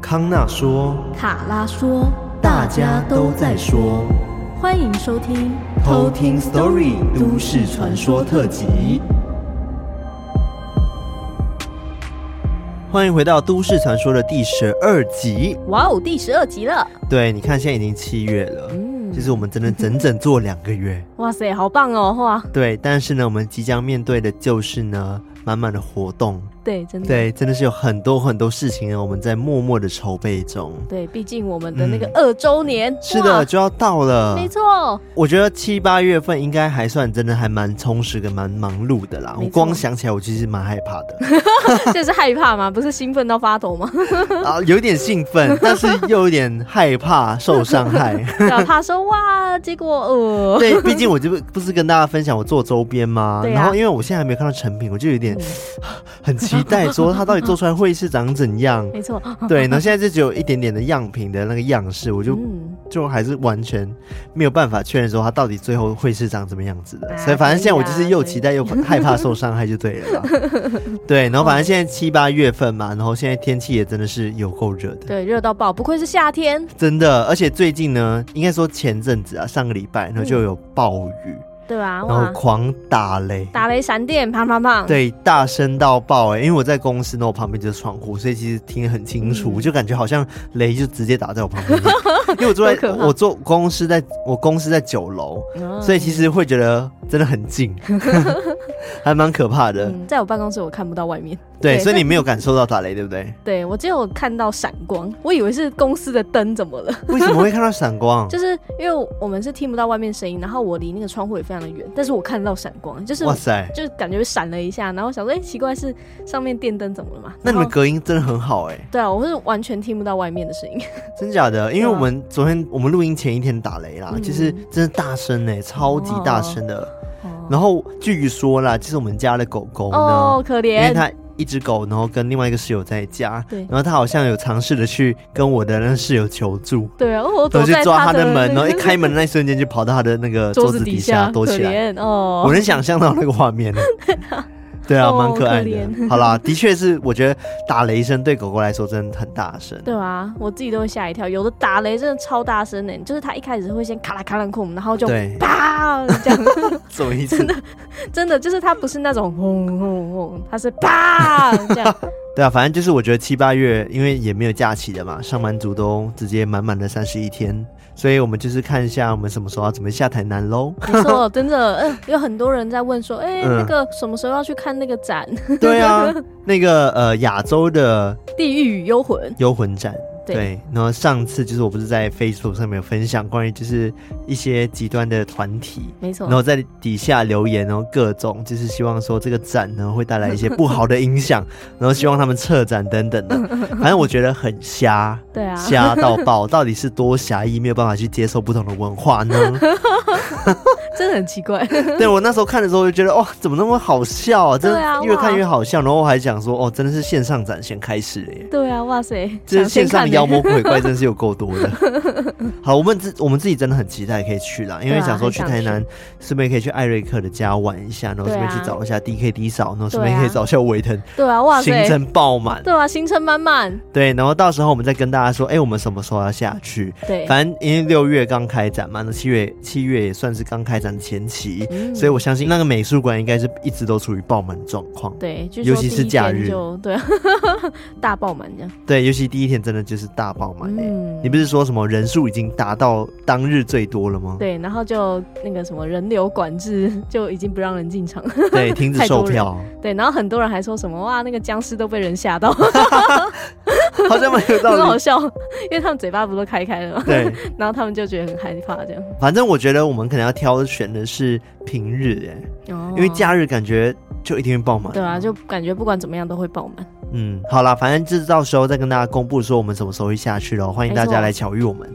康纳说，卡拉说，大家都在说，欢迎收听偷听 Story 都市传说特辑。欢迎回到都市传说的第十二集。哇哦，第十二集了。对，你看现在已经七月了，嗯，其实我们真的整整做两个月。哇塞，好棒哦，哇。对，但是呢，我们即将面对的就是呢，满满的活动。对，真的对，真的是有很多很多事情呢，我们在默默的筹备中。对，毕竟我们的那个二周年，嗯、是的，就要到了。没错，我觉得七八月份应该还算真的还蛮充实跟蛮忙碌的啦。我光想起来，我其实蛮害怕的。这是害怕吗？不是兴奋到发抖吗？啊，有点兴奋，但是又有点害怕受伤害。怕说哇，结果呃，对，毕竟我就不是跟大家分享我做周边吗？啊、然后因为我现在还没有看到成品，我就有点、嗯、很。期待说他到底做出来会是长怎样？没错，对。然后现在就只有一点点的样品的那个样式，我就、嗯、就还是完全没有办法确认说他到底最后会是长怎么样子的。啊、所以反正现在我就是又期待又害怕受伤害，就对了。对，然后反正现在七八月份嘛，然后现在天气也真的是有够热的，对，热到爆，不愧是夏天，真的。而且最近呢，应该说前阵子啊，上个礼拜然后就有暴雨。嗯对啊，然后狂打雷，打雷闪电，砰砰砰，对，大声到爆哎！因为我在公司，那我旁边就是窗户，所以其实听得很清楚，嗯、就感觉好像雷就直接打在我旁边。因为我坐在，我坐公司在，我公司在九楼，嗯、所以其实会觉得真的很近，还蛮可怕的、嗯。在我办公室，我看不到外面。对，对，所以你没有感受到打雷，对不对？对，我只有看到闪光，我以为是公司的灯怎么了？为什么会看到闪光？就是因为我们是听不到外面声音，然后我离那个窗户也非常的远，但是我看到闪光，就是哇塞，就是感觉闪了一下，然后想说，哎、欸，奇怪，是上面电灯怎么了嘛？那你们隔音真的很好哎、欸。对啊，我是完全听不到外面的声音。真假的？因为我们昨天我们录音前一天打雷啦，其实、嗯、真的大声哎、欸，超级大声的。哦、然后据说啦，就是我们家的狗狗呢，哦，可怜，因为它。一只狗，然后跟另外一个室友在家，对，然后它好像有尝试的去跟我的那个室友求助，对啊，我去抓他的门，然后一开门的那一瞬间就跑到他的那个桌子底下躲起来，哦，我能想象到那个画面了。对啊，蛮可爱的。好啦，的确是，我觉得打雷声对狗狗来说真的很大声。对啊，我自己都会吓一跳。有的打雷真的超大声的，就是它一开始会先咔啦咔啦空，然后就啪这样。什么意思？真的，真的就是它不是那种轰轰轰，它是啪这样。对啊，反正就是我觉得七八月，因为也没有假期的嘛，上班族都直接满满的三十一天。所以我们就是看一下我们什么时候要准备下台南喽。没错，真的，嗯，有很多人在问说，哎、欸，嗯、那个什么时候要去看那个展？对啊，那个呃亚洲的地狱与幽魂幽魂展。对，然后上次就是我不是在 Facebook 上面有分享关于就是一些极端的团体，没错，然后在底下留言，然后各种就是希望说这个展呢会带来一些不好的影响，然后希望他们撤展等等的，反正我觉得很瞎，对啊，瞎到爆，到底是多狭义，没有办法去接受不同的文化呢？真的很奇怪。对，我那时候看的时候就觉得哇，怎么那么好笑啊？真的越看越好笑，然后我还想说哦，真的是线上展先开始耶。对啊，哇塞，这是线上妖魔鬼怪真是有够多的。好，我们自我们自己真的很期待可以去啦，因为想说去台南，顺便可以去艾瑞克的家玩一下，然后顺便去找一下 DKD 嫂，然后顺便可以找一下维腾。对啊，哇塞，行程爆满。对啊，行程满满。对，然后到时候我们再跟大家说，哎，我们什么时候要下去？对，反正因为六月刚开展嘛，那七月七月也算是刚开展的前期，所以我相信那个美术馆应该是一直都处于爆满状况。对，尤其是假日，对，大爆满这样。对，尤其第一天真的就是大爆满。嗯，你不是说什么人数已经达到当日最多了吗？对，然后就那个什么人流管制就已经不让人进场，对，停止 售票。对，然后很多人还说什么哇，那个僵尸都被人吓到，好像蛮有道理，很好笑，因为他们嘴巴不都开开了吗？对，然后他们就觉得很害怕这样。反正我觉得我们可能要挑选的是平日哎，哦，因为假日感觉就一定会爆满。对啊，就感觉不管怎么样都会爆满。嗯，好啦，反正就是到时候再跟大家公布说我们什么时候会下去咯。欢迎大家来巧遇我们，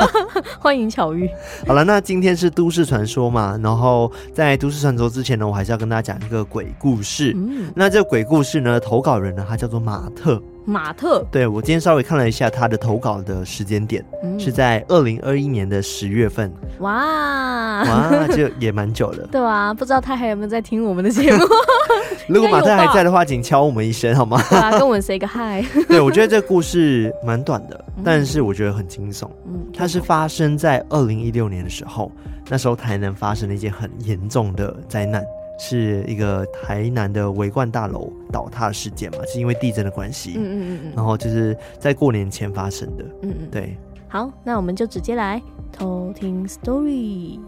欢迎巧遇。好了，那今天是都市传说嘛，然后在都市传说之前呢，我还是要跟大家讲一个鬼故事。嗯，那这个鬼故事呢，投稿人呢，他叫做马特。马特，对，我今天稍微看了一下他的投稿的时间点，嗯、是在二零二一年的十月份。哇哇，就也蛮久了。对啊，不知道他还有没有在听我们的节目？如果马特还在的话，请敲我们一声好吗？啊，跟我们 say 个 hi。对，我觉得这个故事蛮短的，但是我觉得很惊悚。嗯，它是发生在二零一六年的时候，那时候台南发生了一件很严重的灾难。是一个台南的维冠大楼倒塌事件嘛？是因为地震的关系。嗯嗯嗯，然后就是在过年前发生的。嗯嗯，对。好，那我们就直接来偷听 story。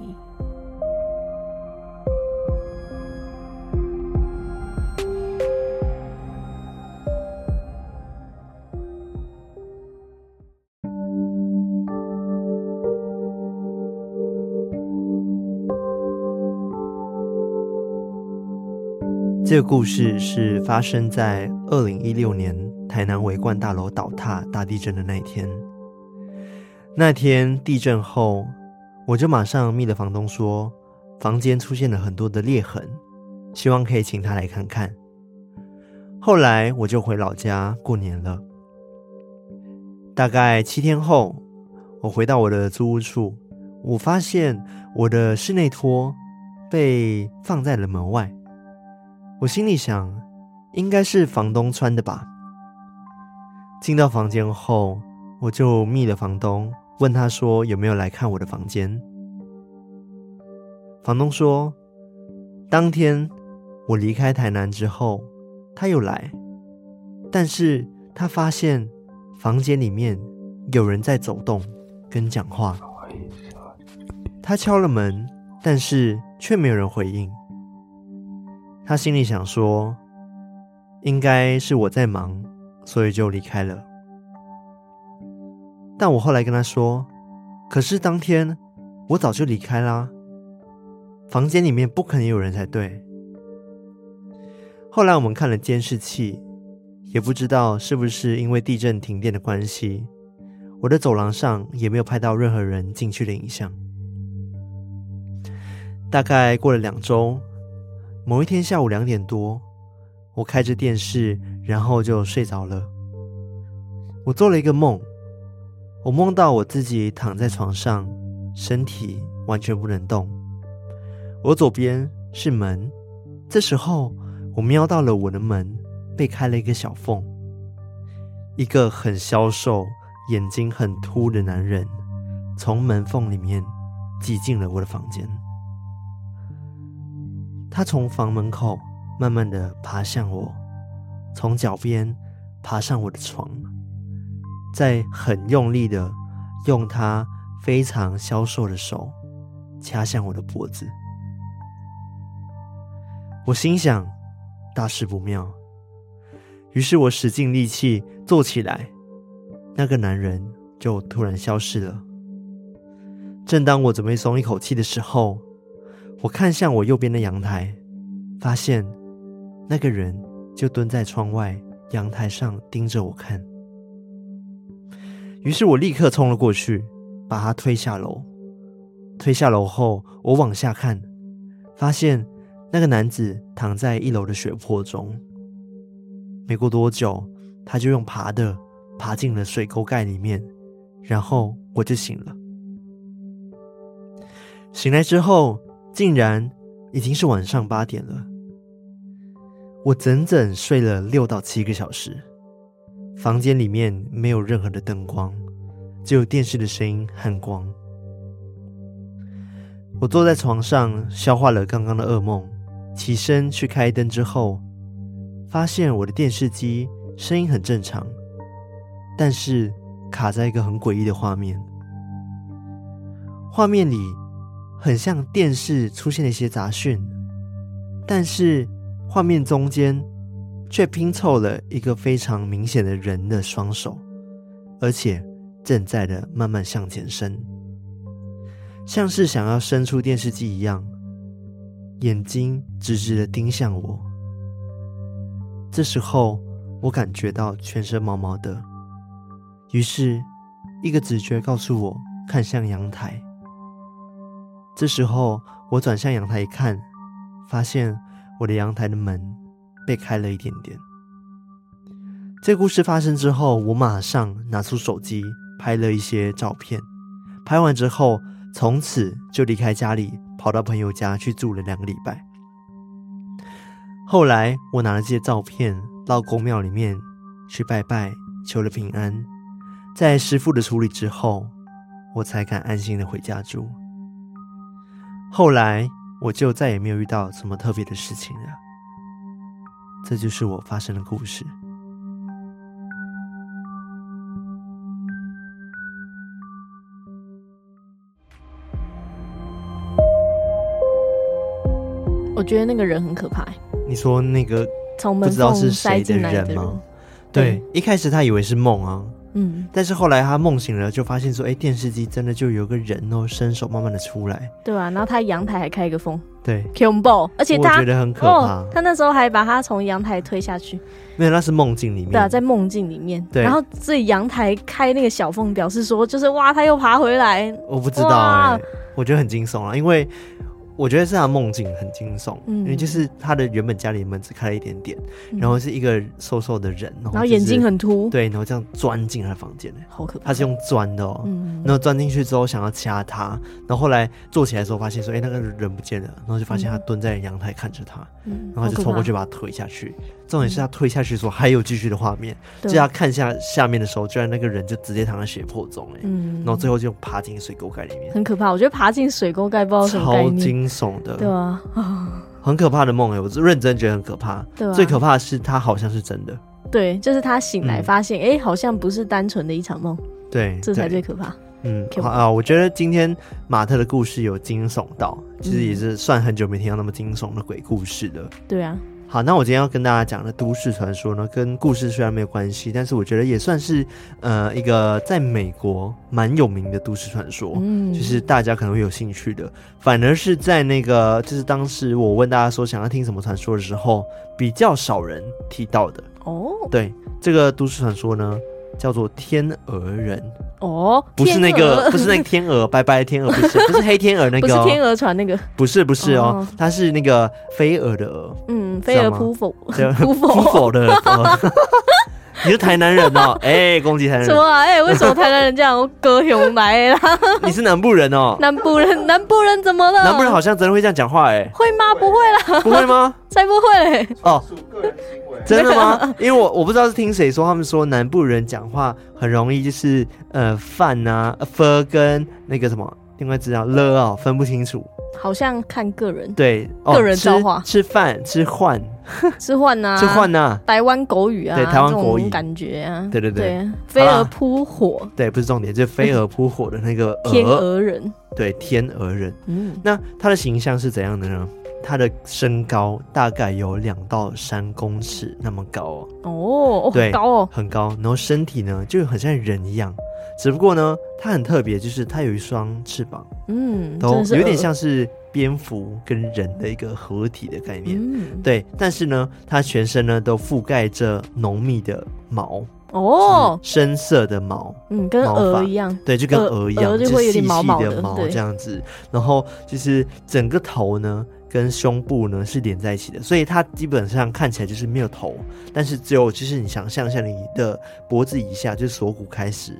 这个故事是发生在二零一六年台南维冠大楼倒塌大地震的那一天。那天地震后，我就马上密了房东说，房间出现了很多的裂痕，希望可以请他来看看。后来我就回老家过年了。大概七天后，我回到我的租屋处，我发现我的室内拖被放在了门外。我心里想，应该是房东穿的吧。进到房间后，我就密了房东，问他说有没有来看我的房间。房东说，当天我离开台南之后，他又来，但是他发现房间里面有人在走动跟讲话。他敲了门，但是却没有人回应。他心里想说：“应该是我在忙，所以就离开了。”但我后来跟他说：“可是当天我早就离开啦，房间里面不可能有人才对。”后来我们看了监视器，也不知道是不是因为地震停电的关系，我的走廊上也没有拍到任何人进去的影像。大概过了两周。某一天下午两点多，我开着电视，然后就睡着了。我做了一个梦，我梦到我自己躺在床上，身体完全不能动。我左边是门，这时候我瞄到了我的门被开了一个小缝，一个很消瘦、眼睛很凸的男人从门缝里面挤进了我的房间。他从房门口慢慢的爬向我，从脚边爬上我的床，再很用力的用他非常消瘦的手掐向我的脖子。我心想，大事不妙，于是我使尽力气坐起来，那个男人就突然消失了。正当我准备松一口气的时候，我看向我右边的阳台，发现那个人就蹲在窗外阳台上盯着我看。于是我立刻冲了过去，把他推下楼。推下楼后，我往下看，发现那个男子躺在一楼的血泊中。没过多久，他就用爬的爬进了水沟盖里面，然后我就醒了。醒来之后。竟然已经是晚上八点了，我整整睡了六到七个小时。房间里面没有任何的灯光，只有电视的声音和光。我坐在床上消化了刚刚的噩梦，起身去开灯之后，发现我的电视机声音很正常，但是卡在一个很诡异的画面，画面里。很像电视出现了一些杂讯，但是画面中间却拼凑了一个非常明显的人的双手，而且正在的慢慢向前伸，像是想要伸出电视机一样，眼睛直直的盯向我。这时候我感觉到全身毛毛的，于是一个直觉告诉我看向阳台。这时候，我转向阳台一看，发现我的阳台的门被开了一点点。这故事发生之后，我马上拿出手机拍了一些照片。拍完之后，从此就离开家里，跑到朋友家去住了两个礼拜。后来，我拿了这些照片到公庙里面去拜拜，求了平安。在师父的处理之后，我才敢安心的回家住。后来，我就再也没有遇到什么特别的事情了。这就是我发生的故事。我觉得那个人很可怕。你说那个从门缝塞进来的人吗？对，一开始他以为是梦啊。嗯，但是后来他梦醒了，就发现说，哎，电视机真的就有个人哦，伸手慢慢的出来，对啊，然后他阳台还开一个缝，对。恐怖，而且他我觉得很可怕，哦，他那时候还把他从阳台推下去，没有，那是梦境里面，对啊，在梦境里面，对，然后自己阳台开那个小缝，表示说就是哇，他又爬回来，我不知道哎，我觉得很惊悚啊，因为。我觉得是他梦境很惊悚，嗯，因为就是他的原本家里门只开了一点点，嗯、然后是一个瘦瘦的人，然后，就是、然后眼睛很凸，对，然后这样钻进他的房间，好可怕。他是用钻的哦，嗯，然后钻进去之后想要掐他，然后后来坐起来的时候发现说，哎，那个人不见了，然后就发现他蹲在阳台看着他，嗯，然后就冲过去把他推下去。重点是他推下去的时候还有继续的画面，就他看下下面的时候，居然那个人就直接躺在血泊中，哎，嗯，然后最后就爬进水沟盖里面，很可怕。我觉得爬进水沟盖不知道什么概念。惊悚的，对啊，很可怕的梦哎，我是认真觉得很可怕。对啊，最可怕的是他好像是真的。对，就是他醒来发现，哎、嗯，好像不是单纯的一场梦。对，这才最可怕。嗯，好啊，我觉得今天马特的故事有惊悚到，其实也是算很久没听到那么惊悚的鬼故事了。对啊。好，那我今天要跟大家讲的都市传说呢，跟故事虽然没有关系，但是我觉得也算是呃一个在美国蛮有名的都市传说，嗯，就是大家可能会有兴趣的。反而是在那个就是当时我问大家说想要听什么传说的时候，比较少人提到的哦。对，这个都市传说呢。叫做天鹅人哦，不是那个，不是那个天鹅，白白的天鹅，不是，不是黑天鹅那个，不是天鹅船那个，不是，不是哦，它是那个飞蛾的蛾，嗯，飞蛾 扑火，扑火的蛾。你是台南人哦，哎、欸，攻击台南人。什么啊？哎、欸，为什么台南人这样？我高雄来啦。你是南部人哦。南部人，南部人怎么了？南部人好像真的会这样讲话哎。会吗？不会啦。不会吗？才不会。哦。真的吗？因为我我不知道是听谁说，他们说南部人讲话很容易就是呃饭啊，f 跟那个什么另外知道了啊分不清楚。好像看个人，对，个人造化，吃饭吃饭，吃饭呐，吃饭呐，台湾狗语啊，对，台湾国语。感觉啊，对对对，飞蛾扑火，对，不是重点，就是飞蛾扑火的那个 天鹅人，对，天鹅人，嗯，那他的形象是怎样的呢？他的身高大概有两到三公尺那么高哦，对，高哦，很高，然后身体呢就很像人一样。只不过呢，它很特别，就是它有一双翅膀，嗯，都有点像是蝙蝠跟人的一个合体的概念，嗯，对。但是呢，它全身呢都覆盖着浓密的毛，哦，深色的毛，嗯，跟鹅一样，对，就跟鹅一样，就细细的毛这样子。然后就是整个头呢跟胸部呢是连在一起的，所以它基本上看起来就是没有头，但是只有就是你想象一下你的脖子以下，就是锁骨开始。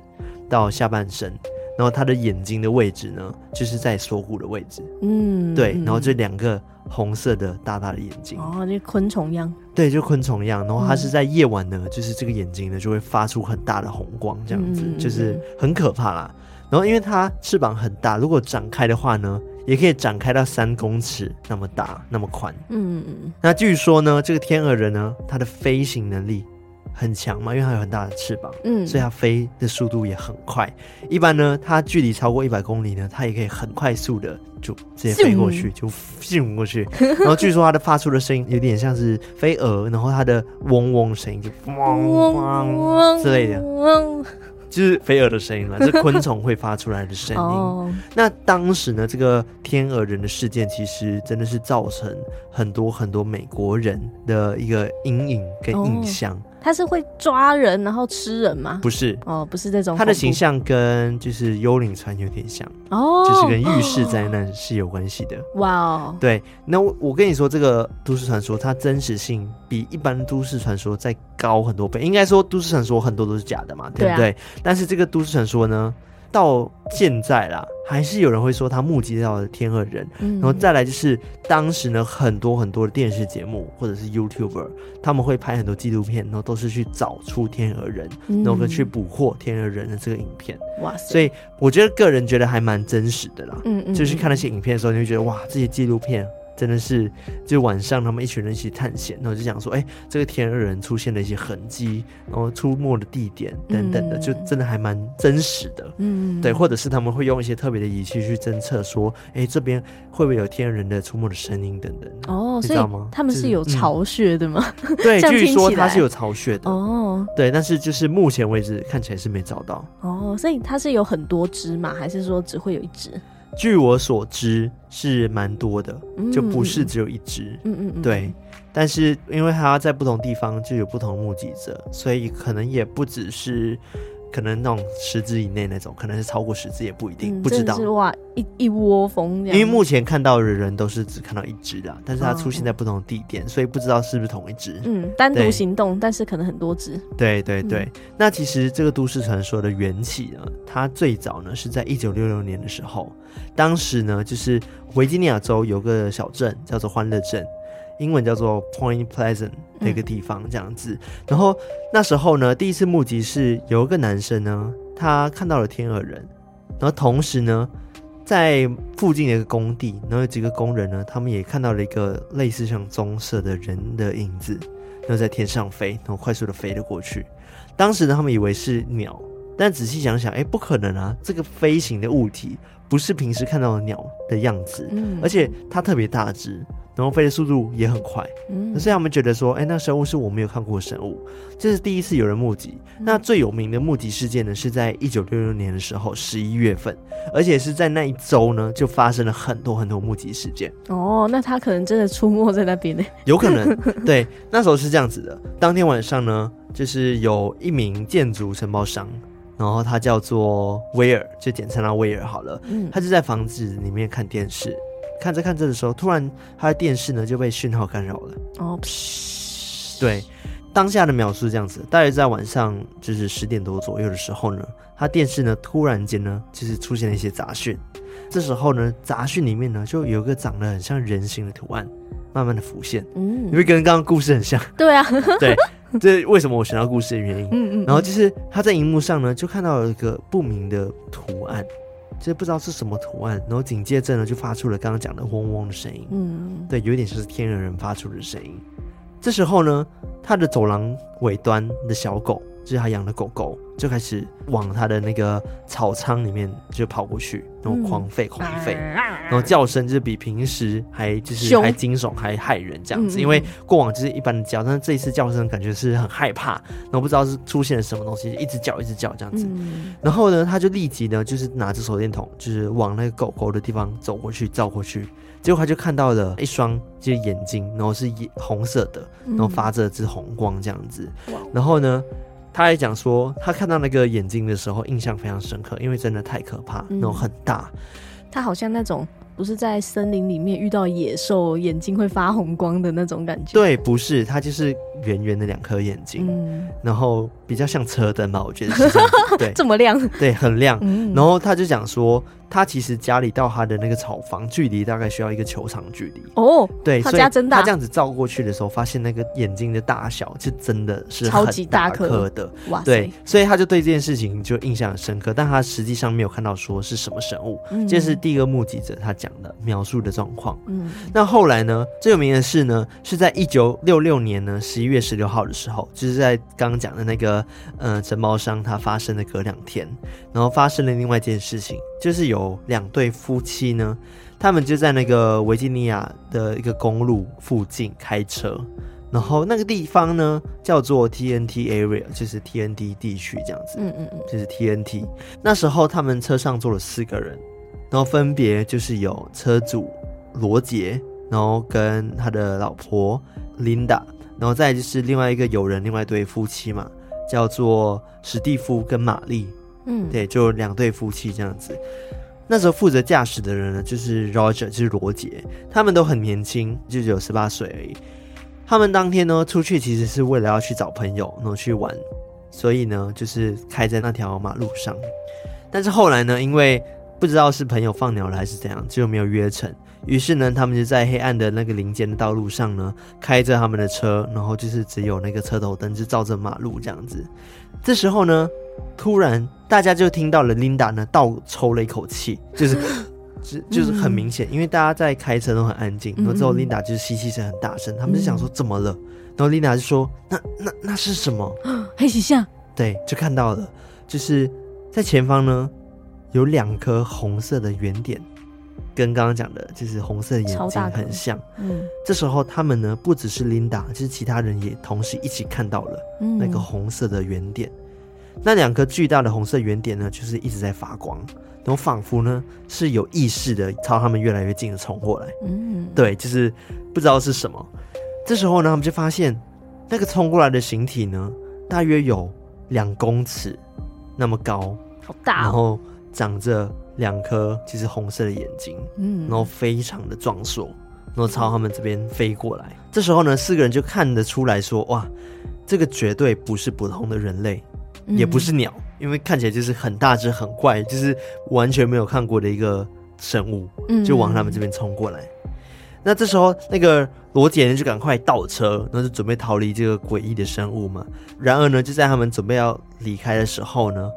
到下半身，然后他的眼睛的位置呢，就是在锁骨的位置。嗯，对，然后这两个红色的大大的眼睛，哦，就昆虫一样。对，就昆虫一样。然后它是在夜晚呢，就是这个眼睛呢就会发出很大的红光，这样子，就是很可怕啦。然后因为它翅膀很大，如果展开的话呢，也可以展开到三公尺那么大，那么宽。嗯嗯。那据说呢，这个天鹅人呢，它的飞行能力。很强嘛，因为它有很大的翅膀，嗯，所以它飞的速度也很快。一般呢，它距离超过一百公里呢，它也可以很快速的就直接飞过去，就飞过去。然后据说它的发出的声音有点像是飞蛾，然后它的嗡嗡声音就嗡嗡嗡之类的，就是飞蛾的声音了，是昆虫会发出来的声音。那当时呢，这个天鹅人的事件其实真的是造成很多很多美国人的一个阴影跟印象。他是会抓人然后吃人吗？不是，哦，不是这种。他的形象跟就是幽灵船有点像哦，就是跟浴室灾难是有关系的。哇哦，对，那我我跟你说，这个都市传说它真实性比一般都市传说再高很多倍。应该说，都市传说很多都是假的嘛，对不对？但是这个都市传说呢？到现在啦，还是有人会说他目击到了天鹅人，嗯，然后再来就是当时呢，很多很多的电视节目或者是 YouTuber，他们会拍很多纪录片，然后都是去找出天鹅人，嗯，然后去捕获天鹅人的这个影片。哇塞！所以我觉得个人觉得还蛮真实的啦。嗯嗯，就是看那些影片的时候，你会觉得哇，这些纪录片。真的是，就晚上他们一群人一起探险，然后就想说，哎、欸，这个天鹅人出现了一些痕迹，然后出没的地点等等的，嗯、就真的还蛮真实的。嗯，对，或者是他们会用一些特别的仪器去侦测，说，哎、欸，这边会不会有天鹅人的出没的声音等等。哦，你知道吗？他们是有巢穴的吗？嗯、对，据说它是有巢穴的。哦，对，但是就是目前为止看起来是没找到。哦，所以它是有很多只嘛？还是说只会有一只？据我所知是蛮多的，就不是只有一只。嗯嗯嗯，对。但是因为它在不同地方就有不同的目击者，所以可能也不只是。可能那种十只以内那种，可能是超过十只也不一定，嗯、不知道。是哇，一一窝蜂这样。因为目前看到的人都是只看到一只的，但是它出现在不同的地点，哦、所以不知道是不是同一只。嗯，单独行动，但是可能很多只。对对对、嗯，那其实这个都市传说的缘起呢，它最早呢是在一九六六年的时候，当时呢就是维吉尼亚州有个小镇叫做欢乐镇。英文叫做 Point Pleasant 那个地方这样子，然后那时候呢，第一次目击是有一个男生呢，他看到了天鹅人，然后同时呢，在附近的一个工地，然后有几个工人呢，他们也看到了一个类似像棕色的人的影子，然后在天上飞，然后快速的飞了过去。当时呢，他们以为是鸟，但仔细想想，哎，不可能啊，这个飞行的物体不是平时看到的鸟的样子，而且它特别大只。然后飞的速度也很快，嗯，所以他们觉得说，哎，那生物是我没有看过的生物，这是第一次有人目击。嗯、那最有名的目击事件呢，是在一九六六年的时候，十一月份，而且是在那一周呢，就发生了很多很多目击事件。哦，那他可能真的出没在那边呢？有可能，对，那时候是这样子的。当天晚上呢，就是有一名建筑承包商，然后他叫做威尔，就简称他威尔好了。嗯，他就在房子里面看电视。看着看着的时候，突然他的电视呢就被讯号干扰了。哦，对，当下的描述是这样子：大约在晚上就是十点多左右的时候呢，他电视呢突然间呢就是出现了一些杂讯。这时候呢，杂讯里面呢就有一个长得很像人形的图案慢慢的浮现。嗯，因为跟刚刚故事很像。对啊，对，这为什么我选到故事的原因。嗯嗯。然后就是他在荧幕上呢就看到了一个不明的图案。就不知道是什么图案，然后紧接着呢，就发出了刚刚讲的嗡嗡的声音。嗯，对，有点像是天人人发出的声音。这时候呢，他的走廊尾端的小狗，就是他养的狗狗，就开始往他的那个草仓里面就跑过去，然后狂吠狂吠，然后叫声就是比平时还就是还惊悚还害人这样子。因为过往就是一般的叫，但是这一次叫声感觉是很害怕，然后不知道是出现了什么东西，一直叫一直叫这样子。然后呢，他就立即呢就是拿着手电筒，就是往那个狗狗的地方走过去照过去，结果他就看到了一双就是眼睛，然后是眼红色的，然后发着只红光这样子。然后呢，他还讲说，他看到那个眼睛的时候，印象非常深刻，因为真的太可怕，那种很大。他好像那种不是在森林里面遇到野兽，眼睛会发红光的那种感觉。对，不是，他就是圆圆的两颗眼睛，嗯，然后比较像车灯吧，我觉得是这样子。对，这么亮，对，很亮。嗯，然后他就讲说。他其实家里到他的那个草房距离大概需要一个球场距离哦，对，他家真大。他这样子照过去的时候，发现那个眼睛的大小是真的是超级大颗的，哇，对，所以他就对这件事情就印象很深刻。但他实际上没有看到说是什么生物，这、嗯这是第一个目击者他讲的描述的状况。嗯，那后来呢，最有名的是呢，是在一九六六年呢十一月十六号的时候，就是在刚刚讲的那个呃承包商他发生的隔两天，然后发生了另外一件事情。就是有两对夫妻呢，他们就在那个维吉尼亚的一个公路附近开车，然后那个地方呢叫做 TNT area，就是 TNT 地区这样子，嗯嗯嗯，就是 TNT。那时候他们车上坐了四个人，然后分别就是有车主罗杰，然后跟他的老婆琳达。然后再就是另外一个友人，另外一对夫妻嘛，叫做史蒂夫跟玛丽，嗯，对，就两对夫妻这样子。那时候负责驾驶的人呢，就是 Roger，就是罗杰，他们都很年轻，就只有十八岁而已。他们当天呢出去其实是为了要去找朋友，然后去玩，所以呢就是开在那条马路上。但是后来呢，因为不知道是朋友放鸟了还是怎样，就没有约成。于是呢，他们就在黑暗的那个林间的道路上呢，开着他们的车，然后就是只有那个车头灯就照着马路这样子。这时候呢，突然大家就听到了琳达呢倒抽了一口气，就是，就就是很明显，因为大家在开车都很安静，然后之后 Linda 就是吸气声很大声，他们就想说怎么了，然后 Linda 就说那那那是什么？黑气象？对，就看到了，就是在前方呢有两颗红色的圆点。跟刚刚讲的，就是红色的眼睛很像。嗯，这时候他们呢，不只是琳达，就是其他人也同时一起看到了那个红色的圆点。嗯、那两颗巨大的红色圆点呢，就是一直在发光，然后仿佛呢是有意识的朝他们越来越近的冲过来。嗯，对，就是不知道是什么。这时候呢，他们就发现那个冲过来的形体呢，大约有两公尺那么高，好大、哦，然后长着。两颗就是红色的眼睛，嗯，然后非常的壮硕，然后朝他们这边飞过来。这时候呢，四个人就看得出来说：“哇，这个绝对不是普通的人类，也不是鸟，因为看起来就是很大只、很怪，就是完全没有看过的一个生物，就往他们这边冲过来。那这时候，那个罗杰呢就赶快倒车，然后就准备逃离这个诡异的生物嘛。然而呢，就在他们准备要离开的时候呢。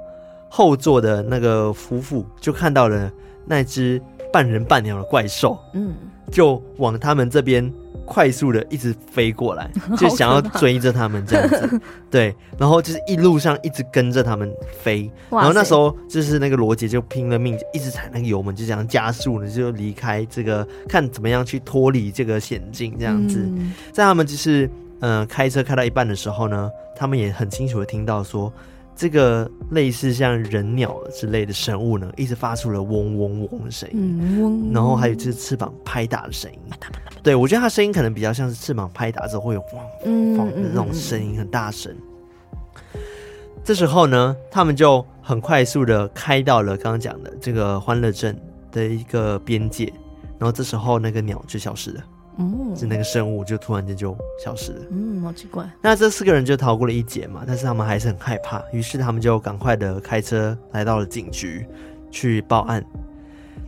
后座的那个夫妇就看到了那只半人半鸟的怪兽，嗯，就往他们这边快速的一直飞过来，就想要追着他们这样子，对，然后就是一路上一直跟着他们飞，然后那时候就是那个罗杰就拼了命，一直踩那个油门，就这样加速呢，就离开这个，看怎么样去脱离这个险境这样子，嗯、在他们就是呃开车开到一半的时候呢，他们也很清楚的听到说。这个类似像人鸟之类的生物呢，一直发出了嗡嗡嗡的声音，嗯、嗡，然后还有就是翅膀拍打的声音。对，我觉得它声音可能比较像是翅膀拍打之后会有嗡嗡的那种声音，很大声。这时候呢，他们就很快速的开到了刚刚讲的这个欢乐镇的一个边界，然后这时候那个鸟就消失了。嗯，就那个生物就突然间就消失了。嗯，好奇怪。那这四个人就逃过了一劫嘛，但是他们还是很害怕，于是他们就赶快的开车来到了警局去报案。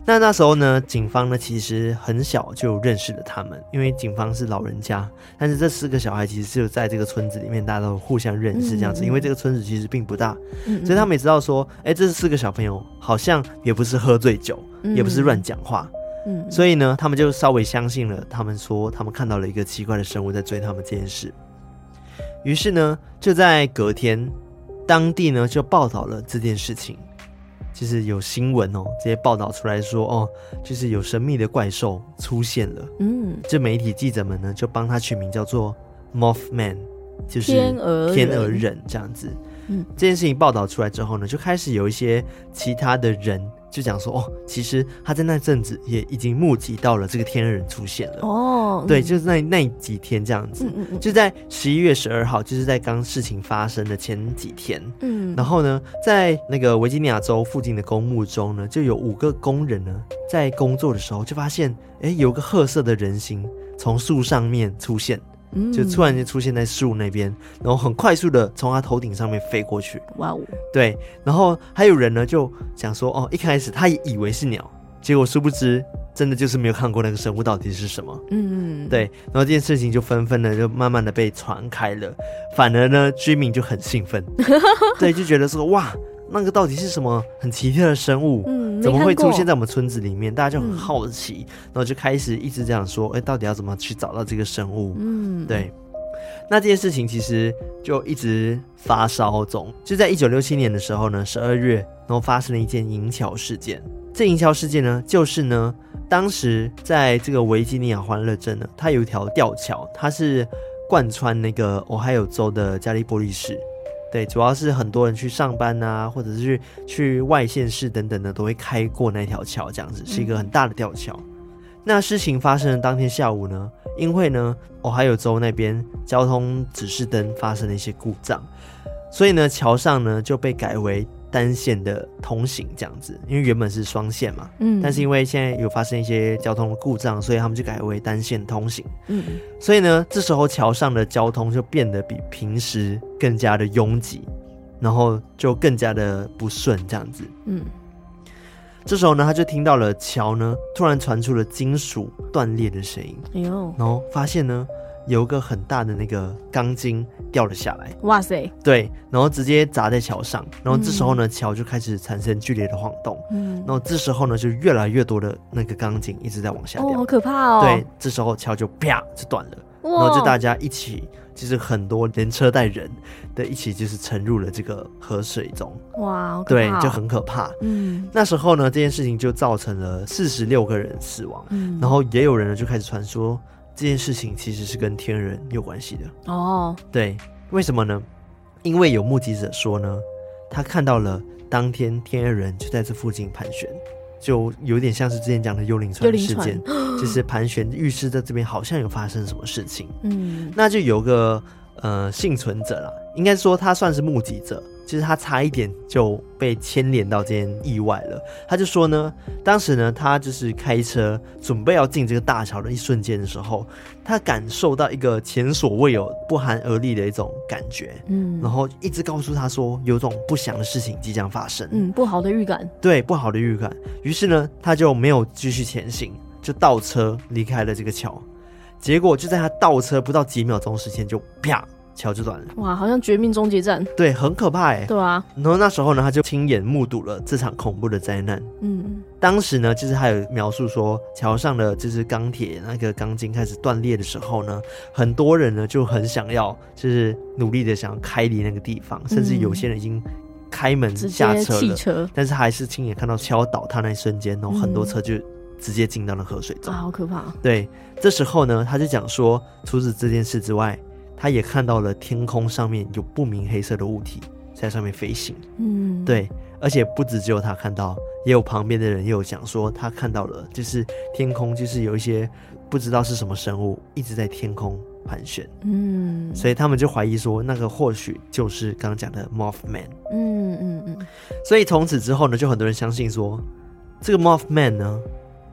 那那时候呢，警方呢其实很小就认识了他们，因为警方是老人家，但是这四个小孩其实就在这个村子里面，大家都互相认识这样子。嗯、因为这个村子其实并不大，嗯、所以他们也知道说，哎，这四个小朋友好像也不是喝醉酒，嗯、也不是乱讲话。嗯，所以呢，他们就稍微相信了。他们说，他们看到了一个奇怪的生物在追他们这件事。于是呢，就在隔天，当地呢就报道了这件事情，就是有新闻哦，直接报道出来说，哦，就是有神秘的怪兽出现了。嗯，这媒体记者们呢就帮他取名叫做 Mothman，就是天鹅天鹅人这样子。嗯，这件事情报道出来之后呢，就开始有一些其他的人。就讲说哦，其实他在那阵子也已经募集到了这个天鹅人出现了哦。对，就是那那几天这样子，嗯嗯嗯，就在十一月十二号，就是在刚事情发生的前几天。嗯，然后呢，在那个维吉尼亚州附近的公墓中呢，就有五个工人呢在工作的时候就发现，哎，有个褐色的人形从树上面出现。就突然间出现在树那边，然后很快速的从他头顶上面飞过去。哇哦！对，然后还有人呢就想说，哦，一开始他也以为是鸟，结果殊不知真的就是没有看过那个生物到底是什么。嗯嗯。对，然后这件事情就纷纷的就慢慢的被传开了，反而呢居民就很兴奋，对，就觉得说哇。那个到底是什么很奇特的生物？嗯，怎么会出现在我们村子里面？大家就很好奇，嗯、然后就开始一直这样说：“哎、欸，到底要怎么去找到这个生物？”嗯，对。那这件事情其实就一直发烧中。就在一九六七年的时候呢，十二月，然后发生了一件银桥事件。这银桥事件呢，就是呢，当时在这个维吉尼亚欢乐镇呢，它有一条吊桥，它是贯穿那个俄亥俄州的加利波利市。对，主要是很多人去上班啊，或者是去去外县市等等的，都会开过那条桥，这样子是一个很大的吊桥。嗯、那事情发生的当天下午呢，因为呢，哦，还有州那边交通指示灯发生了一些故障，所以呢，桥上呢就被改为单线的通行这样子。因为原本是双线嘛，嗯，但是因为现在有发生一些交通的故障，所以他们就改为单线通行。嗯，所以呢，这时候桥上的交通就变得比平时更加的拥挤，然后就更加的不顺这样子。嗯。这时候呢，他就听到了桥呢突然传出了金属断裂的声音，哎呦，然后发现呢有一个很大的那个钢筋掉了下来，哇塞，对，然后直接砸在桥上，然后这时候呢、嗯、桥就开始产生剧烈的晃动，嗯，然后这时候呢就越来越多的那个钢筋一直在往下掉，哦，好可怕哦，对，这时候桥就啪就断了，然后就大家一起。就是很多连车带人的一起，就是沉入了这个河水中。哇，对，就很可怕。嗯，那时候呢，这件事情就造成了四十六个人死亡。嗯，然后也有人呢就开始传说这件事情其实是跟天人有关系的。哦，对，为什么呢？因为有目击者说呢，他看到了当天天人就在这附近盘旋。就有点像是之前讲的幽灵船事件，就是盘旋预示在这边好像有发生什么事情。嗯，那就有个呃幸存者啦，应该说他算是目击者。其实他差一点就被牵连到这件意外了。他就说呢，当时呢，他就是开车准备要进这个大桥的一瞬间的时候，他感受到一个前所未有、不寒而栗的一种感觉。嗯，然后一直告诉他说，有种不祥的事情即将发生。嗯，不好的预感。对，不好的预感。于是呢，他就没有继续前行，就倒车离开了这个桥。结果就在他倒车不到几秒钟时间，就啪。桥就断了，哇，好像绝命终结战，对，很可怕哎，对啊。然后那时候呢，他就亲眼目睹了这场恐怖的灾难。嗯，当时呢，就是还有描述说，桥上的就是钢铁那个钢筋开始断裂的时候呢，很多人呢就很想要，就是努力的想要开离那个地方，甚至有些人已经开门下车了，但是还是亲眼看到桥倒塌那一瞬间，然后很多车就直接进到了河水中，啊，好可怕。对，这时候呢，他就讲说，除此这件事之外。他也看到了天空上面有不明黑色的物体在上面飞行。嗯，对，而且不止只有他看到，也有旁边的人也有讲说他看到了，就是天空就是有一些不知道是什么生物一直在天空盘旋。嗯，所以他们就怀疑说那个或许就是刚刚讲的 Mothman。嗯嗯嗯。所以从此之后呢，就很多人相信说这个 Mothman 呢，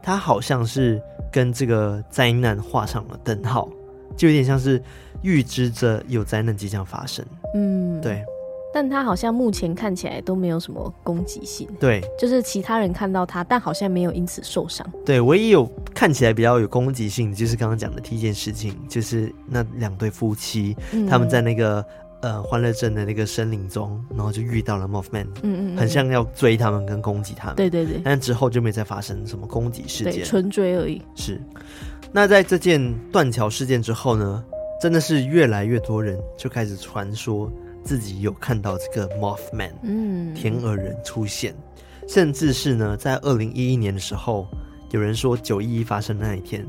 他好像是跟这个灾难画上了等号，就有点像是。预知着有灾难即将发生，嗯，对，但他好像目前看起来都没有什么攻击性，对，就是其他人看到他，但好像没有因此受伤。对，唯一有看起来比较有攻击性，就是刚刚讲的第一件事情，就是那两对夫妻，嗯、他们在那个呃欢乐镇的那个森林中，然后就遇到了 Mothman，嗯，嗯嗯，很像要追他们跟攻击他们，对对对，但之后就没再发生什么攻击事件，纯追而已。是，那在这件断桥事件之后呢？真的是越来越多人就开始传说自己有看到这个 Mothman，嗯，天鹅人出现，甚至是呢，在二零一一年的时候，有人说九一一发生的那一天，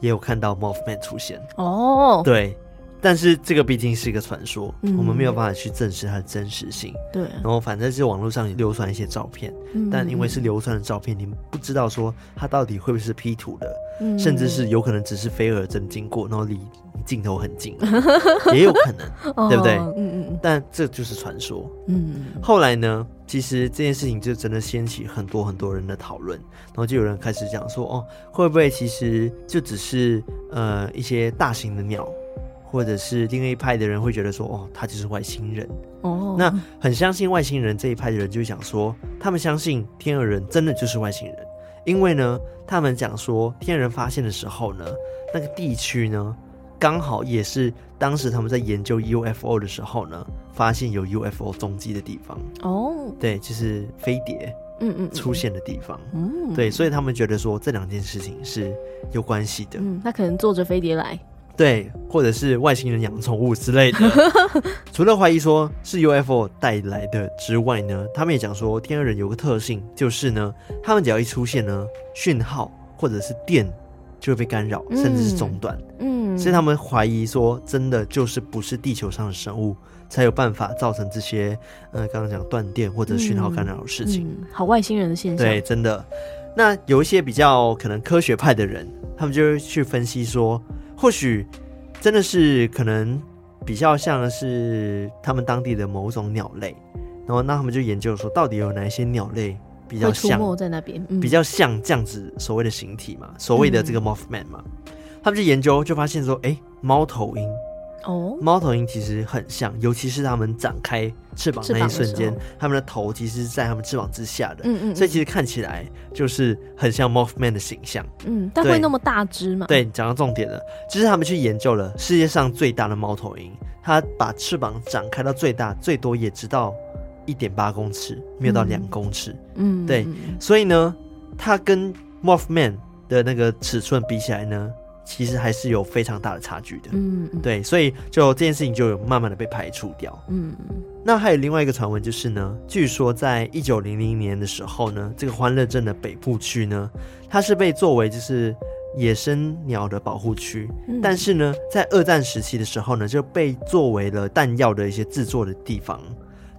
也有看到 Mothman 出现。哦，对。但是这个毕竟是一个传说，嗯，我们没有办法去证实它的真实性。对，然后反正是网络上流传一些照片，嗯，但因为是流传的照片，你们不知道说它到底会不会是 P 图的，嗯，甚至是有可能只是飞蛾真经过，然后离镜头很近，也有可能，哦，对不对？嗯嗯。但这就是传说。嗯。后来呢，其实这件事情就真的掀起很多很多人的讨论，然后就有人开始讲说，哦，会不会其实就只是呃一些大型的鸟？或者是另一派的人会觉得说，哦，他就是外星人。哦，那很相信外星人这一派的人就想说，他们相信天鹅人真的就是外星人，因为呢，他们讲说天鹅人发现的时候呢，那个地区呢，刚好也是当时他们在研究 UFO 的时候呢，发现有 UFO 踪迹的地方。哦，对，就是飞碟，嗯嗯，出现的地方。嗯，对，所以他们觉得说这两件事情是有关系的。嗯，那可能坐着飞碟来。对，或者是外星人养宠物之类的。除了怀疑说是 UFO 带来的之外呢，他们也讲说天鹅人有个特性，就是呢，他们只要一出现呢，讯号或者是电就会被干扰，甚至是中断。嗯，所以他们怀疑说，真的就是不是地球上的生物才有办法造成这些呃刚刚讲断电或者讯号干扰的事情。嗯嗯。好外星人的现象。对，真的。那有一些比较可能科学派的人，他们就会去分析说，或许真的是可能比较像是他们当地的某种鸟类，然后那他们就研究说，到底有哪一些鸟类比较像在那边，嗯、比较像这样子所谓的形体嘛，所谓的这个 Mothman 嘛，嗯、他们就研究就发现说，哎、欸，猫头鹰。哦，猫头鹰其实很像，尤其是它们展开翅膀那一瞬间，它们的头其实是在它们翅膀之下的，嗯嗯，所以其实看起来就是很像 Mothman 的形象，嗯，但会那么大只吗？对，讲到重点了，就是他们去研究了世界上最大的猫头鹰，它把翅膀展开到最大，最多也只到一点八公尺，没有到两公尺，嗯，对，所以呢，它跟 Mothman 的那个尺寸比起来呢。其实还是有非常大的差距的，嗯，对，所以就这件事情就有慢慢的被排除掉，嗯，那还有另外一个传闻就是呢，据说在一九零零年的时候呢，这个欢乐镇的北部区呢，它是被作为就是野生鸟的保护区，嗯，但是呢，在二战时期的时候呢，就被作为了弹药的一些制作的地方。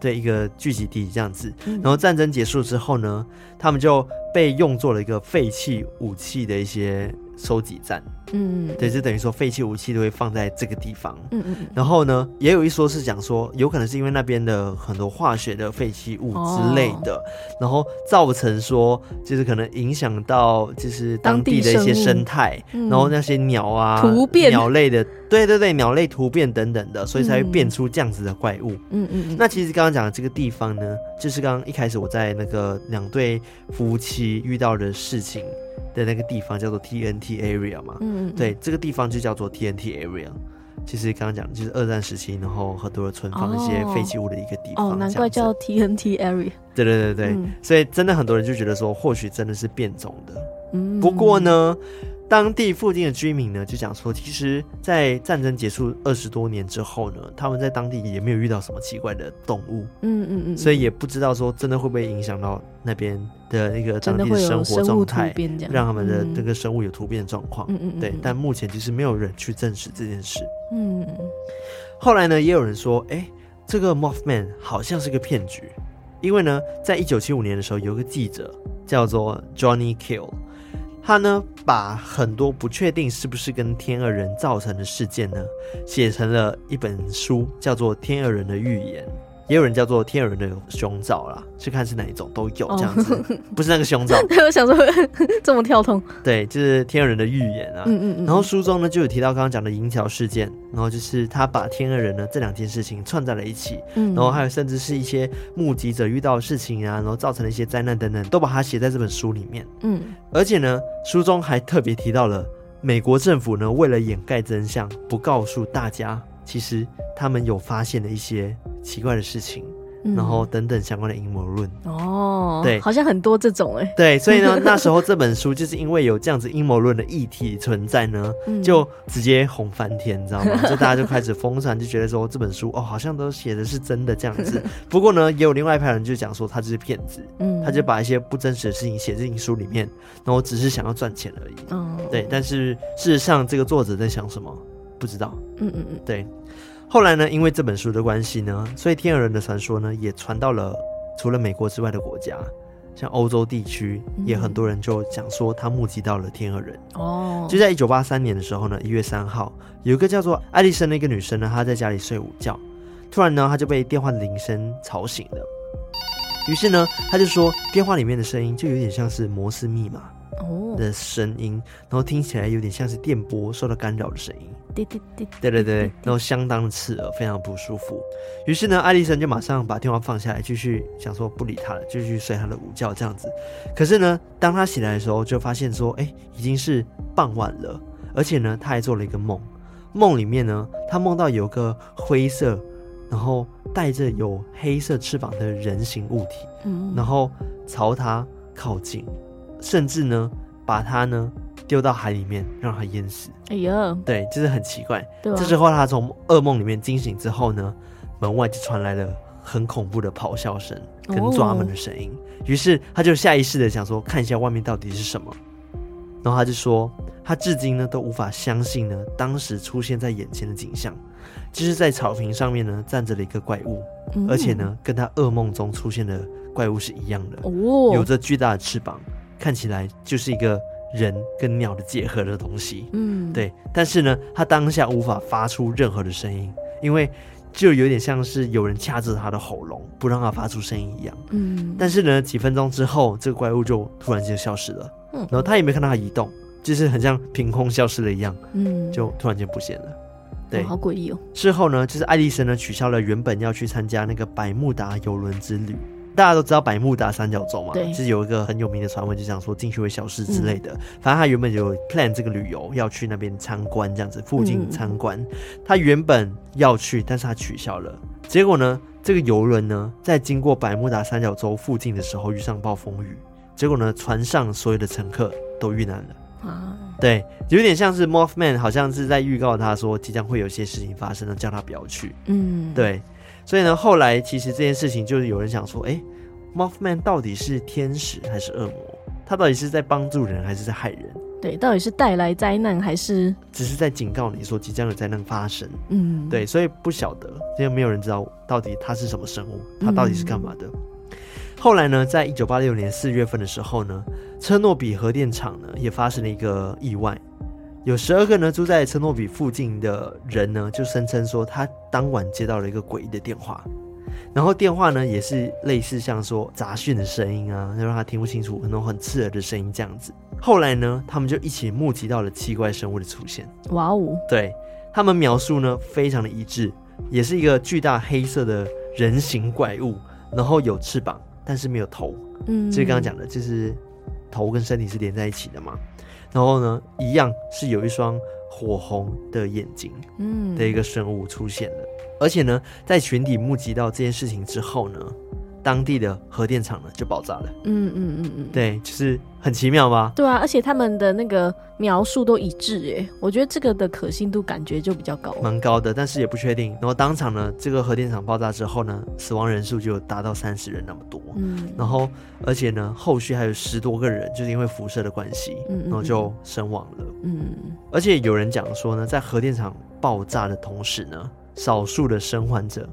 的一个聚集地这样子，然后战争结束之后呢，他们就被用作了一个废弃武器的一些收集站。嗯，对，就等于说废弃武器都会放在这个地方。嗯嗯。然后呢，也有一说是讲说，有可能是因为那边的很多化学的废弃物之类的，哦、然后造成说，就是可能影响到就是当地的一些生态，嗯、然后那些鸟啊、突变鸟类的，对对对，鸟类突变等等的，所以才会变出这样子的怪物。嗯嗯嗯。那其实刚刚讲的这个地方呢，就是刚刚一开始我在那个两对夫妻遇到的事情的那个地方，叫做 TNT area 嘛。嗯。嗯，对，这个地方就叫做 TNT area。其实刚刚讲的就是二战时期，然后很多人存放一些废弃物的一个地方。哦，难怪叫 TNT area。对对对对，嗯、所以真的很多人就觉得说，或许真的是变种的。嗯，不过呢。当地附近的居民呢，就讲说，其实，在战争结束二十多年之后呢，他们在当地也没有遇到什么奇怪的动物，嗯嗯嗯，所以也不知道说真的会不会影响到那边的那个当地的生活状态，让他们的这个生物有突变的状况，嗯嗯，对，但目前就是没有人去证实这件事，嗯，后来呢，也有人说，哎，这个 Mothman 好像是个骗局，因为呢，在一九七五年的时候，有个记者叫做 Johnny Kill。他呢，把很多不确定是不是跟天鹅人造成的事件呢，写成了一本书，叫做《天鹅人的预言》。也有人叫做天鹅人的胸罩啦，去看是哪一种都有这样子，oh. 不是那个胸罩。对，我想说 这么跳通。对，就是天鹅人的预言啊。嗯嗯嗯。然后书中呢就有提到刚刚讲的银桥事件，然后就是他把天鹅人呢这两件事情串在了一起，嗯，然后还有甚至是一些目击者遇到的事情啊，然后造成了一些灾难等等，都把它写在这本书里面。嗯，而且呢，书中还特别提到了美国政府呢为了掩盖真相，不告诉大家。其实他们有发现了一些奇怪的事情，嗯、然后等等相关的阴谋论哦，对，好像很多这种哎，对，所以呢，那时候这本书就是因为有这样子阴谋论的议题存在呢，嗯、就直接红翻天，你知道吗？就大家就开始疯传，就觉得说这本书哦，好像都写的是真的这样子。不过呢，也有另外一派人就讲说他就是骗子，嗯，他就把一些不真实的事情写进书里面，然后只是想要赚钱而已。嗯，对，但是事实上这个作者在想什么？不知道，嗯嗯嗯，对。后来呢，因为这本书的关系呢，所以天鹅人的传说呢也传到了除了美国之外的国家，像欧洲地区也很多人就讲说他目击到了天鹅人。哦，就在一九八三年的时候呢，一月三号，有一个叫做艾丽森的一个女生呢，她在家里睡午觉，突然呢，她就被电话的铃声吵醒了。于是呢，她就说电话里面的声音就有点像是摩斯密码。的声音，然后听起来有点像是电波受到干扰的声音，对对对，对对对，然后相当的刺耳，非常不舒服。于是呢，艾丽森就马上把电话放下来，继续想说不理他了，继续睡他的午觉这样子。可是呢，当他醒来的时候，就发现说，哎，已经是傍晚了，而且呢，他还做了一个梦，梦里面呢，他梦到有个灰色，然后带着有黑色翅膀的人形物体，嗯，然后朝他靠近。甚至呢，把他呢丢到海里面，让他淹死。哎呀，对，就是很奇怪。对啊。这时候他从噩梦里面惊醒之后呢，门外就传来了很恐怖的咆哮声跟抓门的声音。于是他就下意识的想说，看一下外面到底是什么。然后他就说，他至今呢都无法相信呢当时出现在眼前的景象，就是在草坪上面呢站着了一个怪物，嗯、而且呢跟他噩梦中出现的怪物是一样的，哦、有着巨大的翅膀，看起来就是一个人跟鸟的结合的东西。嗯，对。但是呢，他当下无法发出任何的声音，因为就有点像是有人掐着他的喉咙，不让他发出声音一样。嗯。但是呢，几分钟之后，这个怪物就突然间消失了。嗯。然后他也没看到他移动，就是很像凭空消失了一样。嗯。就突然间不见了。对。好诡异哦。事后呢，就是爱丽森呢取消了原本要去参加那个百慕达游轮之旅。大家都知道百慕达三角洲嘛，对，就是有一个很有名的传闻，就讲说进去会消失之类的。嗯、反正他原本有 plan 这个旅游要去那边参观，这样子附近参观。嗯、他原本要去，但是他取消了。结果呢，这个游轮呢，在经过百慕达三角洲附近的时候遇上暴风雨，结果呢，船上所有的乘客都遇难了。啊，对，有点像是 Mothman，好像是在预告他说即将会有些事情发生了，叫他不要去。嗯，对。所以呢，后来其实这件事情就是有人想说，哎，Mothman 到底是天使还是恶魔？他到底是在帮助人还是在害人？对，到底是带来灾难还是只是在警告你说即将有灾难发生？嗯，对，所以不晓得，因为没有人知道到底他是什么生物，他到底是干嘛的。嗯、后来呢，在一九八六年四月份的时候呢，车诺比核电厂呢也发生了一个意外。有十二个呢住在车诺比附近的人呢，就声称说他当晚接到了一个诡异的电话，然后电话呢也是类似像说杂讯的声音啊，让他听不清楚，很多很刺耳的声音这样子。后来呢，他们就一起目击到了奇怪生物的出现。哇哦！对，他们描述呢非常的一致，也是一个巨大黑色的人形怪物，然后有翅膀，但是没有头。嗯，就是刚刚讲的，就是头跟身体是连在一起的嘛。然后呢，一样是有一双火红的眼睛，嗯，的一个生物出现了。嗯、而且呢，在群体目击到这件事情之后呢，当地的核电厂呢就爆炸了。嗯嗯嗯嗯，对，就是很奇妙吧？对啊，而且他们的那个描述都一致，哎，我觉得这个的可信度感觉就比较高，蛮高的，但是也不确定。然后当场呢，这个核电厂爆炸之后呢，死亡人数就达到三十人那么多。嗯，然后而且呢，后续还有十多个人就是因为辐射的关系，嗯，然后就身亡了。嗯，而且有人讲说呢，在核电厂爆炸的同时呢，少数的生还者。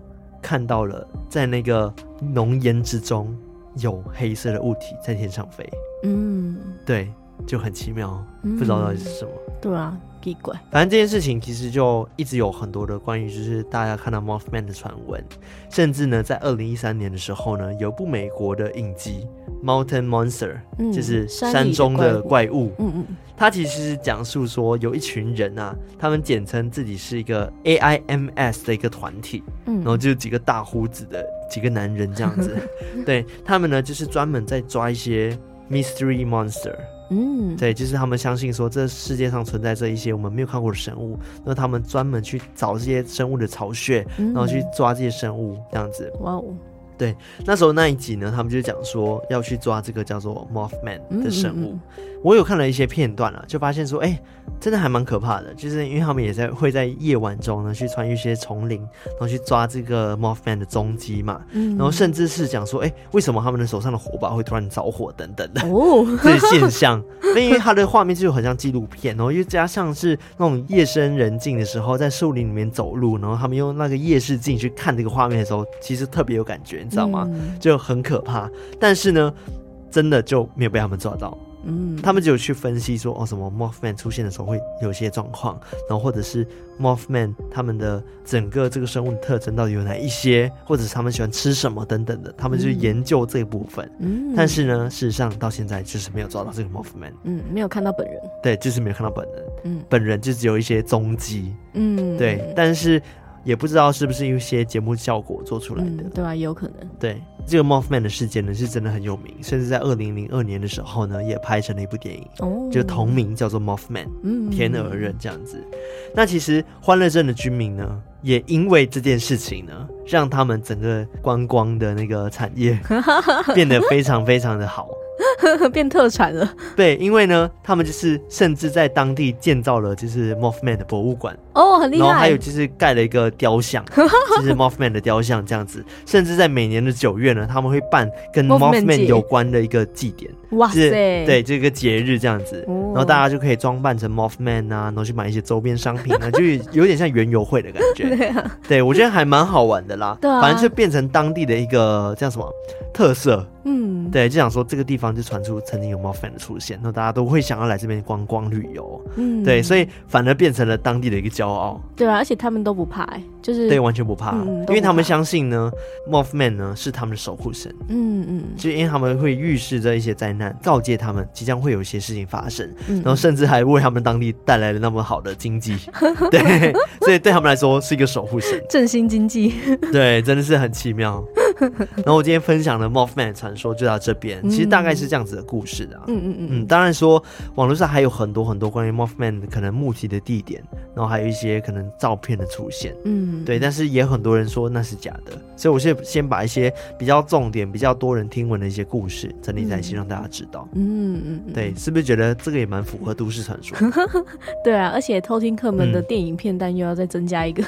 看到了，在那个浓烟之中有黑色的物体在天上飞。嗯，对，就很奇妙，嗯、不知道到底是什么。对啊，奇怪。反正这件事情其实就一直有很多的关于，就是大家看到 Mothman 的传闻，甚至呢，在二零一三年的时候呢，有部美国的影集《Mountain Monster》，嗯，就是山中的怪物。怪物嗯嗯。它其实是讲述说，有一群人啊，他们简称自己是一个 AIMS 的一个团体，嗯，然后就几个大胡子的几个男人这样子，对他们呢，就是专门在抓一些 mystery monster，嗯，对，就是他们相信说，这世界上存在着一些我们没有看过的生物，那他们专门去找这些生物的巢穴，然后去抓这些生物这样子，哇哦。对，那时候那一集呢，他们就讲说要去抓这个叫做 Mothman 的生物。嗯嗯嗯，我有看了一些片段啊，就发现说，哎，真的还蛮可怕的。就是因为他们也在会在夜晚中呢，去穿越一些丛林，然后去抓这个 Mothman 的踪迹嘛。嗯，然后甚至是讲说，哎，为什么他们的手上的火把会突然着火等等的哦，这些现象。那因为它的画面就很像纪录片，然后又加上是那种夜深人静的时候，在树林里面走路，然后他们用那个夜视镜去看这个画面的时候，其实特别有感觉。你知道吗？就很可怕，但是呢，真的就没有被他们抓到。嗯，他们只有去分析说，哦，什么 Mothman 出现的时候会有些状况，然后或者是 Mothman 他们的整个这个生物的特征到底有哪一些，或者是他们喜欢吃什么等等的，他们就研究这一部分。嗯，但是呢，事实上到现在就是没有抓到这个 Mothman。嗯，没有看到本人。对，就是没有看到本人。嗯，本人就只有一些踪迹。嗯，对，但是。也不知道是不是一些节目效果做出来的，嗯、对啊，也有可能。对，这个 Mothman 的事件呢，是真的很有名，甚至在二零零二年的时候呢，也拍成了一部电影，哦，就同名叫做 Mothman，嗯，天鹅人这样子。那其实欢乐镇的居民呢，也因为这件事情呢，让他们整个观光的那个产业 变得非常非常的好。变特产了，对，因为呢，他们就是甚至在当地建造了就是 Mothman 的博物馆哦，很厉害。然后还有就是盖了一个雕像，就是 Mothman 的雕像这样子。甚至在每年的九月呢，他们会办跟 Mothman 有关的一个祭典，哇塞，对这个节日这样子。然后大家就可以装扮成 Mothman 啊，然后去买一些周边商品啊，就 有点像园游会的感觉。对啊，对我觉得还蛮好玩的啦。对啊，反正就变成当地的一个叫什么特色。嗯，对，就想说这个地方就传出曾经有 Mothman 的出现，那大家都会想要来这边观光旅游。嗯，对，所以反而变成了当地的一个骄傲。对啊，而且他们都不怕，哎，就是对，完全不怕，嗯、不怕因为他们相信呢，Mothman 呢是他们的守护神。嗯嗯，就因为他们会预示着一些灾难，告诫他们即将会有一些事情发生，嗯、然后甚至还为他们当地带来了那么好的经济。对，所以对他们来说是一个守护神，振兴经济。对，真的是很奇妙。然后我今天分享的 Mothman 传说就到这边，其实大概是这样子的故事的。嗯嗯嗯嗯，当然说网络上还有很多很多关于 Mothman 可能目击的地点，然后还有一些可能照片的出现。嗯，对，但是也有很多人说那是假的，所以我先先把一些比较重点、比较多人听闻的一些故事整理在一起，让大家知道。嗯嗯，对，是不是觉得这个也蛮符合都市传说？对啊，而且偷听客们的电影片单又要再增加一个。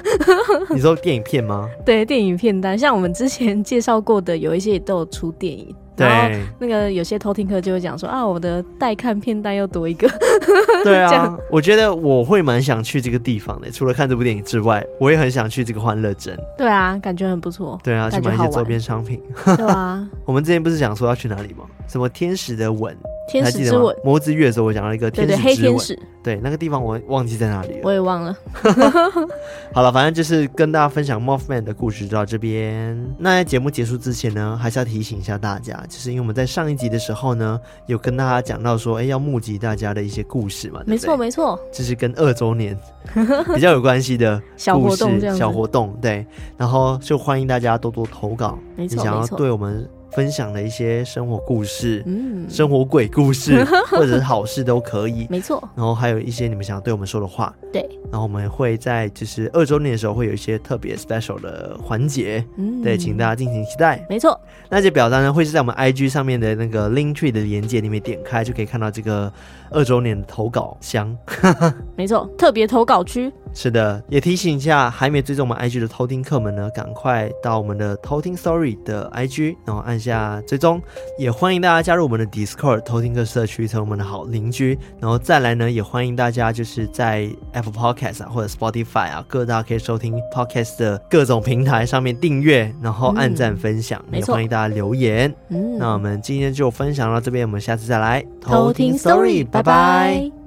你说电影片吗？对，电影片单，像我们之前介。介绍过的有一些也都有出电影，然后那个有些偷听客就会讲说啊，我的待看片单又多一个。对啊，我觉得我会蛮想去这个地方的，除了看这部电影之外，我也很想去这个欢乐镇。对啊，感觉很不错。对啊，去买一些周边商品。对啊，我们之前不是讲说要去哪里吗？什么天使的吻？天使之吻，魔之月的时候，我讲了一个天使之吻，对对，黑天使，对那个地方我忘记在哪里了，我也忘了。好了，反正就是跟大家分享 Mothman 的故事就到这边。那在节目结束之前呢，还是要提醒一下大家，就是因为我们在上一集的时候呢，有跟大家讲到说，哎、欸，要募集大家的一些故事嘛，对对？没错没错，这是跟二周年 比较有关系的小活动，小活动，对，然后就欢迎大家多多投稿，你想要对我们。分享的一些生活故事，嗯，生活鬼故事 或者是好事都可以，没错。然后还有一些你们想要对我们说的话，对。然后我们会在就是二周年的时候会有一些特别 special 的环节，嗯，对，请大家敬请期待。没错，那些表单呢会是在我们 IG 上面的那个 Link Tree 的连接里面点开就可以看到这个二周年的投稿箱，没错，特别投稿区。是的，也提醒一下还没追踪我们 IG 的偷听客们呢，赶快到我们的偷听 Story 的 IG，然后按下追踪。也欢迎大家加入我们的 Discord 偷听客社区，成为我们的好邻居。然后再来呢，也欢迎大家就是在 Apple Podcast 啊或者 Spotify 啊各大可以收听 Podcast 的各种平台上面订阅，然后按赞分享。嗯、也欢迎大家留言。嗯，那我们今天就分享到这边，我们下次再来偷听 Story，拜拜。